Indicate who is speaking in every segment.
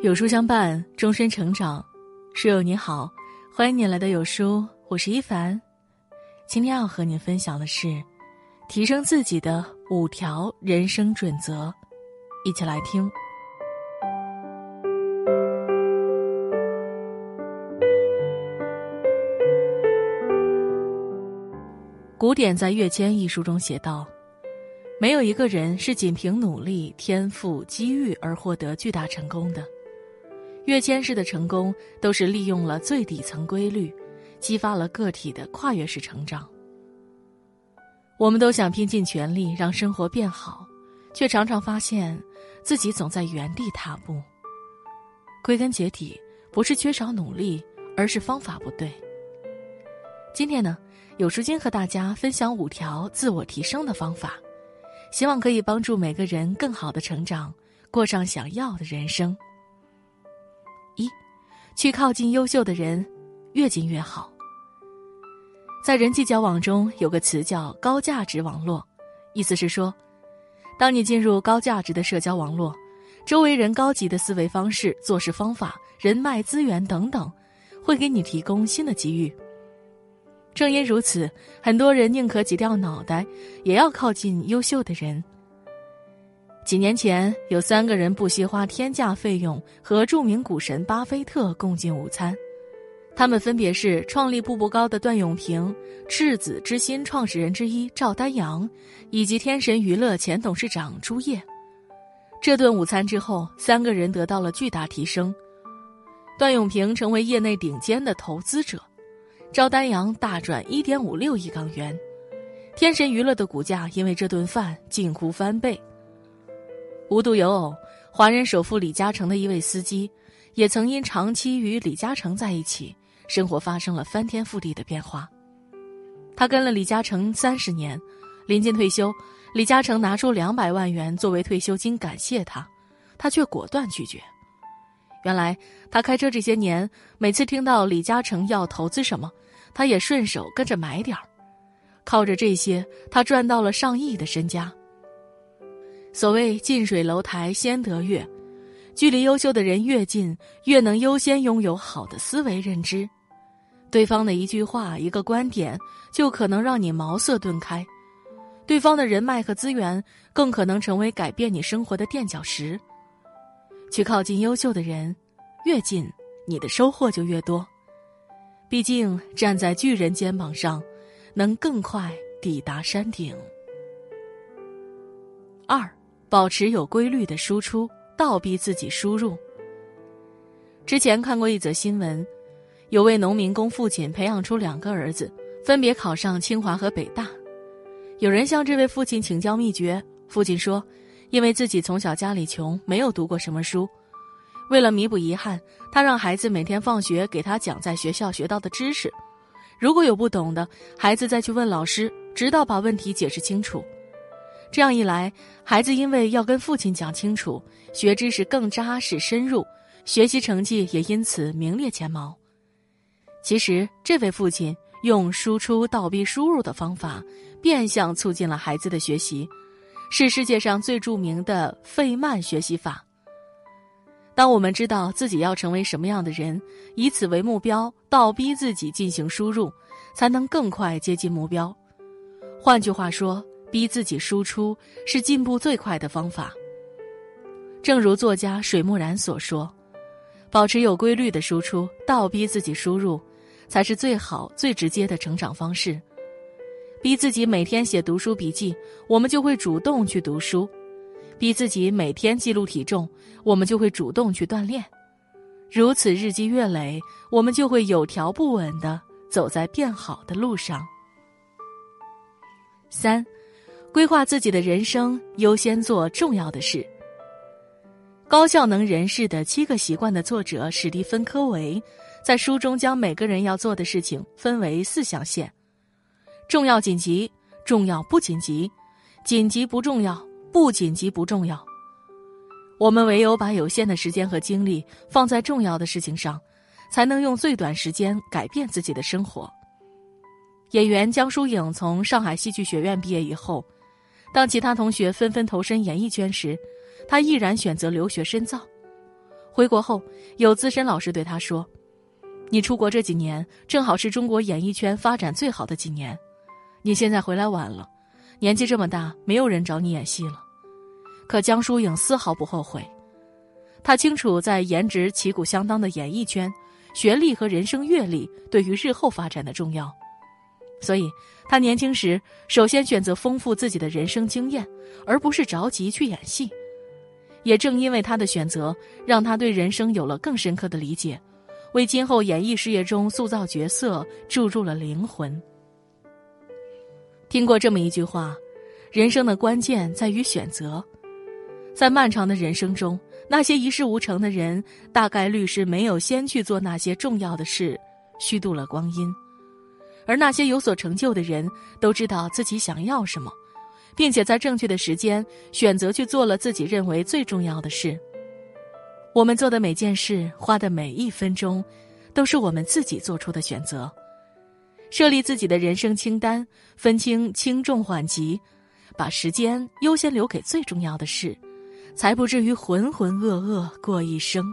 Speaker 1: 有书相伴，终身成长。书友你好，欢迎你来到有书，我是一凡。今天要和你分享的是提升自己的五条人生准则，一起来听。古典在《跃迁》一书中写道：“没有一个人是仅凭努力、天赋、机遇而获得巨大成功的。”跃迁式的成功都是利用了最底层规律，激发了个体的跨越式成长。我们都想拼尽全力让生活变好，却常常发现自己总在原地踏步。归根结底，不是缺少努力，而是方法不对。今天呢，有书君和大家分享五条自我提升的方法，希望可以帮助每个人更好的成长，过上想要的人生。一，去靠近优秀的人，越近越好。在人际交往中，有个词叫“高价值网络”，意思是说，当你进入高价值的社交网络，周围人高级的思维方式、做事方法、人脉资源等等，会给你提供新的机遇。正因如此，很多人宁可挤掉脑袋，也要靠近优秀的人。几年前，有三个人不惜花天价费用和著名股神巴菲特共进午餐，他们分别是创立步步高的段永平、赤子之心创始人之一赵丹阳，以及天神娱乐前董事长朱烨。这顿午餐之后，三个人得到了巨大提升：段永平成为业内顶尖的投资者，赵丹阳大赚一点五六亿港元，天神娱乐的股价因为这顿饭近乎翻倍。无独有偶，华人首富李嘉诚的一位司机，也曾因长期与李嘉诚在一起，生活发生了翻天覆地的变化。他跟了李嘉诚三十年，临近退休，李嘉诚拿出两百万元作为退休金感谢他，他却果断拒绝。原来他开车这些年，每次听到李嘉诚要投资什么，他也顺手跟着买点儿，靠着这些，他赚到了上亿的身家。所谓近水楼台先得月，距离优秀的人越近，越能优先拥有好的思维认知。对方的一句话、一个观点，就可能让你茅塞顿开；对方的人脉和资源，更可能成为改变你生活的垫脚石。去靠近优秀的人，越近，你的收获就越多。毕竟站在巨人肩膀上，能更快抵达山顶。二。保持有规律的输出，倒逼自己输入。之前看过一则新闻，有位农民工父亲培养出两个儿子，分别考上清华和北大。有人向这位父亲请教秘诀，父亲说：“因为自己从小家里穷，没有读过什么书，为了弥补遗憾，他让孩子每天放学给他讲在学校学到的知识，如果有不懂的，孩子再去问老师，直到把问题解释清楚。”这样一来，孩子因为要跟父亲讲清楚，学知识更扎实深入，学习成绩也因此名列前茅。其实，这位父亲用输出倒逼输入的方法，变相促进了孩子的学习，是世界上最著名的费曼学习法。当我们知道自己要成为什么样的人，以此为目标，倒逼自己进行输入，才能更快接近目标。换句话说。逼自己输出是进步最快的方法。正如作家水木然所说：“保持有规律的输出，倒逼自己输入，才是最好、最直接的成长方式。逼自己每天写读书笔记，我们就会主动去读书；逼自己每天记录体重，我们就会主动去锻炼。如此日积月累，我们就会有条不紊的走在变好的路上。”三。规划自己的人生，优先做重要的事。高效能人士的七个习惯的作者史蒂芬·科维，在书中将每个人要做的事情分为四象限：重要、紧急、重要不紧急、紧急不重要、不紧急不重要。我们唯有把有限的时间和精力放在重要的事情上，才能用最短时间改变自己的生活。演员江疏影从上海戏剧学院毕业以后。当其他同学纷纷投身演艺圈时，他毅然选择留学深造。回国后，有资深老师对他说：“你出国这几年，正好是中国演艺圈发展最好的几年。你现在回来晚了，年纪这么大，没有人找你演戏了。”可江疏影丝毫不后悔，她清楚在颜值旗鼓相当的演艺圈，学历和人生阅历对于日后发展的重要，所以他年轻时首先选择丰富自己的人生经验，而不是着急去演戏。也正因为他的选择，让他对人生有了更深刻的理解，为今后演艺事业中塑造角色注入了灵魂。听过这么一句话：人生的关键在于选择。在漫长的人生中，那些一事无成的人，大概率是没有先去做那些重要的事，虚度了光阴；而那些有所成就的人，都知道自己想要什么。并且在正确的时间选择去做了自己认为最重要的事。我们做的每件事，花的每一分钟，都是我们自己做出的选择。设立自己的人生清单，分清轻重缓急，把时间优先留给最重要的事，才不至于浑浑噩噩过一生。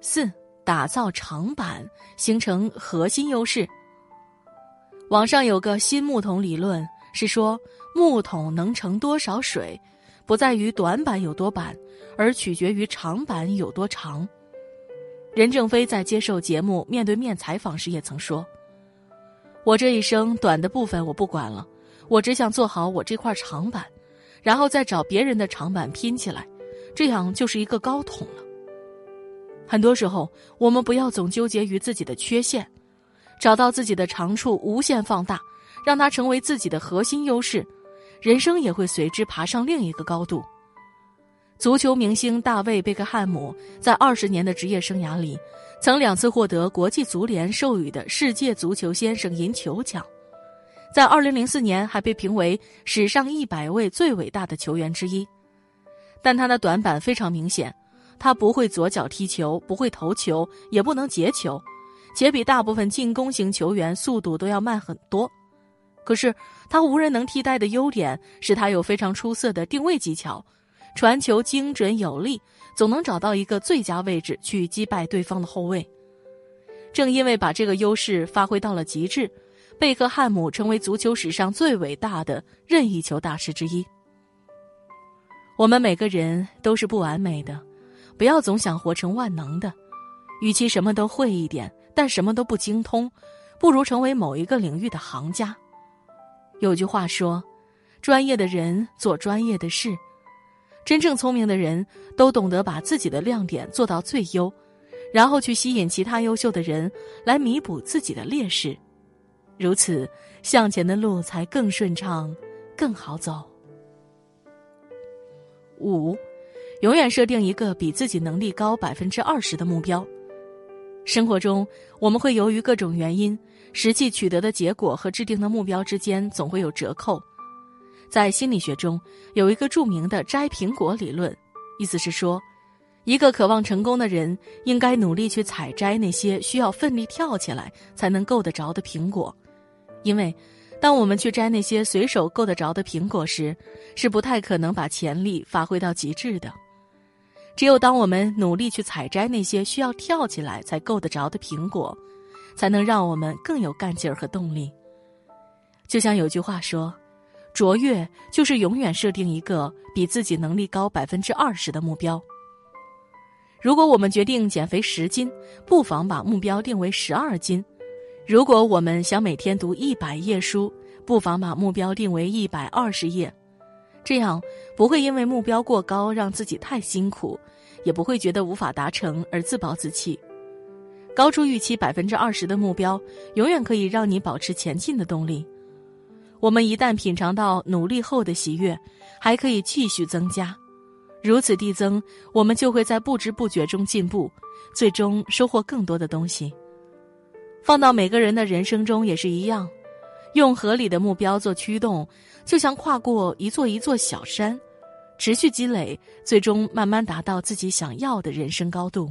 Speaker 1: 四、打造长板，形成核心优势。网上有个新木桶理论，是说。木桶能盛多少水，不在于短板有多板，而取决于长板有多长。任正非在接受节目《面对面》采访时也曾说：“我这一生短的部分我不管了，我只想做好我这块长板，然后再找别人的长板拼起来，这样就是一个高桶了。”很多时候，我们不要总纠结于自己的缺陷，找到自己的长处，无限放大，让它成为自己的核心优势。人生也会随之爬上另一个高度。足球明星大卫·贝克汉姆在二十年的职业生涯里，曾两次获得国际足联授予的世界足球先生银球奖，在二零零四年还被评为史上一百位最伟大的球员之一。但他的短板非常明显，他不会左脚踢球，不会投球，也不能截球，且比大部分进攻型球员速度都要慢很多。可是，他无人能替代的优点是他有非常出色的定位技巧，传球精准有力，总能找到一个最佳位置去击败对方的后卫。正因为把这个优势发挥到了极致，贝克汉姆成为足球史上最伟大的任意球大师之一。我们每个人都是不完美的，不要总想活成万能的。与其什么都会一点，但什么都不精通，不如成为某一个领域的行家。有句话说：“专业的人做专业的事，真正聪明的人都懂得把自己的亮点做到最优，然后去吸引其他优秀的人来弥补自己的劣势，如此向前的路才更顺畅、更好走。”五，永远设定一个比自己能力高百分之二十的目标。生活中，我们会由于各种原因。实际取得的结果和制定的目标之间总会有折扣，在心理学中有一个著名的摘苹果理论，意思是说，一个渴望成功的人应该努力去采摘那些需要奋力跳起来才能够得着的苹果，因为，当我们去摘那些随手够得着的苹果时，是不太可能把潜力发挥到极致的。只有当我们努力去采摘那些需要跳起来才够得着的苹果。才能让我们更有干劲儿和动力。就像有句话说：“卓越就是永远设定一个比自己能力高百分之二十的目标。”如果我们决定减肥十斤，不妨把目标定为十二斤；如果我们想每天读一百页书，不妨把目标定为一百二十页。这样不会因为目标过高让自己太辛苦，也不会觉得无法达成而自暴自弃。高出预期百分之二十的目标，永远可以让你保持前进的动力。我们一旦品尝到努力后的喜悦，还可以继续增加，如此递增，我们就会在不知不觉中进步，最终收获更多的东西。放到每个人的人生中也是一样，用合理的目标做驱动，就像跨过一座一座小山，持续积累，最终慢慢达到自己想要的人生高度。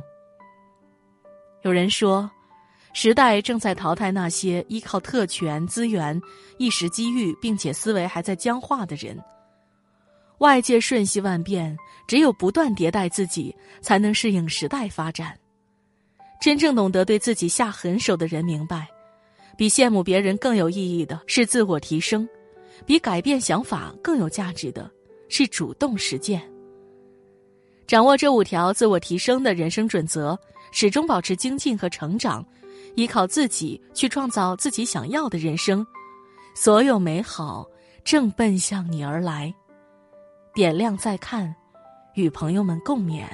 Speaker 1: 有人说，时代正在淘汰那些依靠特权资源、一时机遇，并且思维还在僵化的人。外界瞬息万变，只有不断迭代自己，才能适应时代发展。真正懂得对自己下狠手的人明白，比羡慕别人更有意义的是自我提升，比改变想法更有价值的是主动实践。掌握这五条自我提升的人生准则，始终保持精进和成长，依靠自己去创造自己想要的人生，所有美好正奔向你而来。点亮再看，与朋友们共勉。